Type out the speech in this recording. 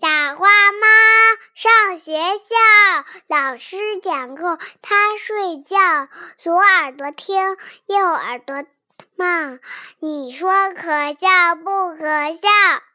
小花猫上学校老师讲课它睡觉左耳朵听右耳朵冒你说可笑不可笑？